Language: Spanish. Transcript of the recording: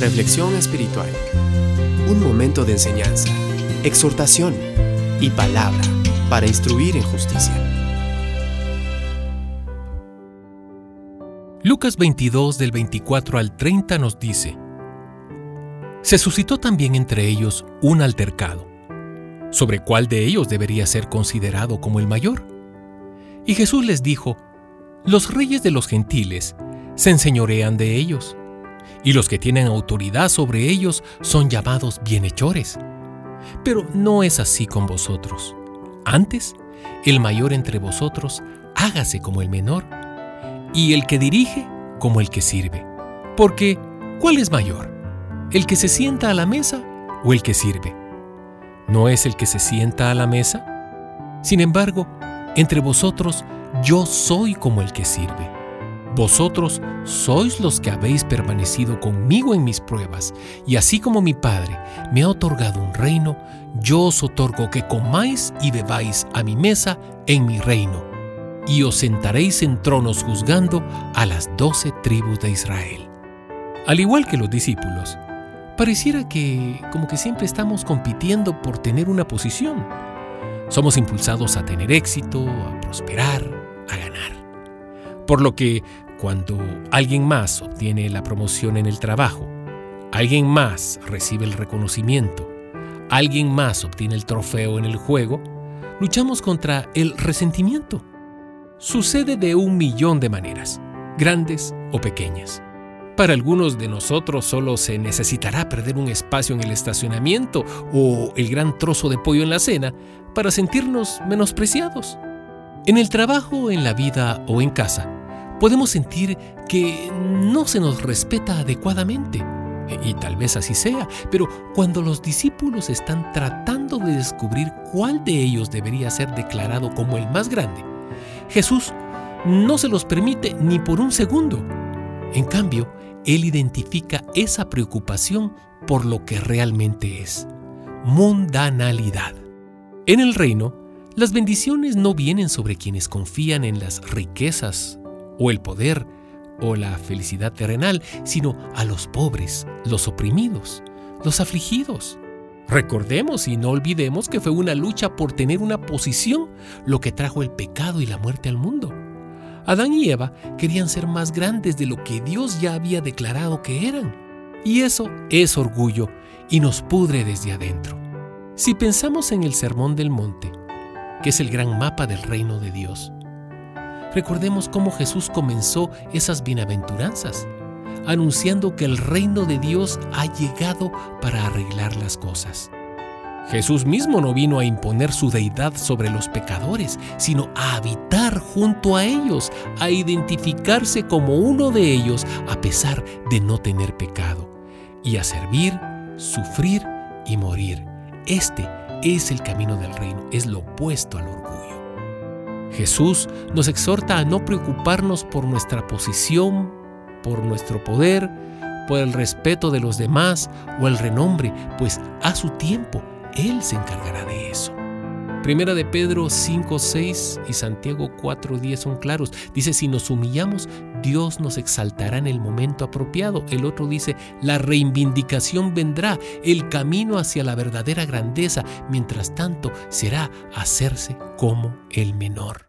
Reflexión espiritual. Un momento de enseñanza, exhortación y palabra para instruir en justicia. Lucas 22 del 24 al 30 nos dice, Se suscitó también entre ellos un altercado, sobre cuál de ellos debería ser considerado como el mayor. Y Jesús les dijo, Los reyes de los gentiles se enseñorean de ellos y los que tienen autoridad sobre ellos son llamados bienhechores. Pero no es así con vosotros. Antes, el mayor entre vosotros hágase como el menor, y el que dirige como el que sirve. Porque, ¿cuál es mayor? ¿El que se sienta a la mesa o el que sirve? ¿No es el que se sienta a la mesa? Sin embargo, entre vosotros yo soy como el que sirve. Vosotros sois los que habéis permanecido conmigo en mis pruebas, y así como mi Padre me ha otorgado un reino, yo os otorgo que comáis y bebáis a mi mesa en mi reino, y os sentaréis en tronos juzgando a las doce tribus de Israel. Al igual que los discípulos, pareciera que como que siempre estamos compitiendo por tener una posición. Somos impulsados a tener éxito, a prosperar, a ganar. Por lo que cuando alguien más obtiene la promoción en el trabajo, alguien más recibe el reconocimiento, alguien más obtiene el trofeo en el juego, luchamos contra el resentimiento. Sucede de un millón de maneras, grandes o pequeñas. Para algunos de nosotros solo se necesitará perder un espacio en el estacionamiento o el gran trozo de pollo en la cena para sentirnos menospreciados. En el trabajo, en la vida o en casa, podemos sentir que no se nos respeta adecuadamente. Y tal vez así sea, pero cuando los discípulos están tratando de descubrir cuál de ellos debería ser declarado como el más grande, Jesús no se los permite ni por un segundo. En cambio, Él identifica esa preocupación por lo que realmente es, mundanalidad. En el reino, las bendiciones no vienen sobre quienes confían en las riquezas o el poder o la felicidad terrenal, sino a los pobres, los oprimidos, los afligidos. Recordemos y no olvidemos que fue una lucha por tener una posición lo que trajo el pecado y la muerte al mundo. Adán y Eva querían ser más grandes de lo que Dios ya había declarado que eran. Y eso es orgullo y nos pudre desde adentro. Si pensamos en el Sermón del Monte, que es el gran mapa del reino de Dios, Recordemos cómo Jesús comenzó esas bienaventuranzas, anunciando que el reino de Dios ha llegado para arreglar las cosas. Jesús mismo no vino a imponer su deidad sobre los pecadores, sino a habitar junto a ellos, a identificarse como uno de ellos a pesar de no tener pecado, y a servir, sufrir y morir. Este es el camino del reino, es lo opuesto al orgullo. Jesús nos exhorta a no preocuparnos por nuestra posición, por nuestro poder, por el respeto de los demás o el renombre, pues a su tiempo Él se encargará de eso. Primera de Pedro 5, 6 y Santiago 4, 10 son claros. Dice, si nos humillamos, Dios nos exaltará en el momento apropiado. El otro dice, la reivindicación vendrá, el camino hacia la verdadera grandeza. Mientras tanto, será hacerse como el menor.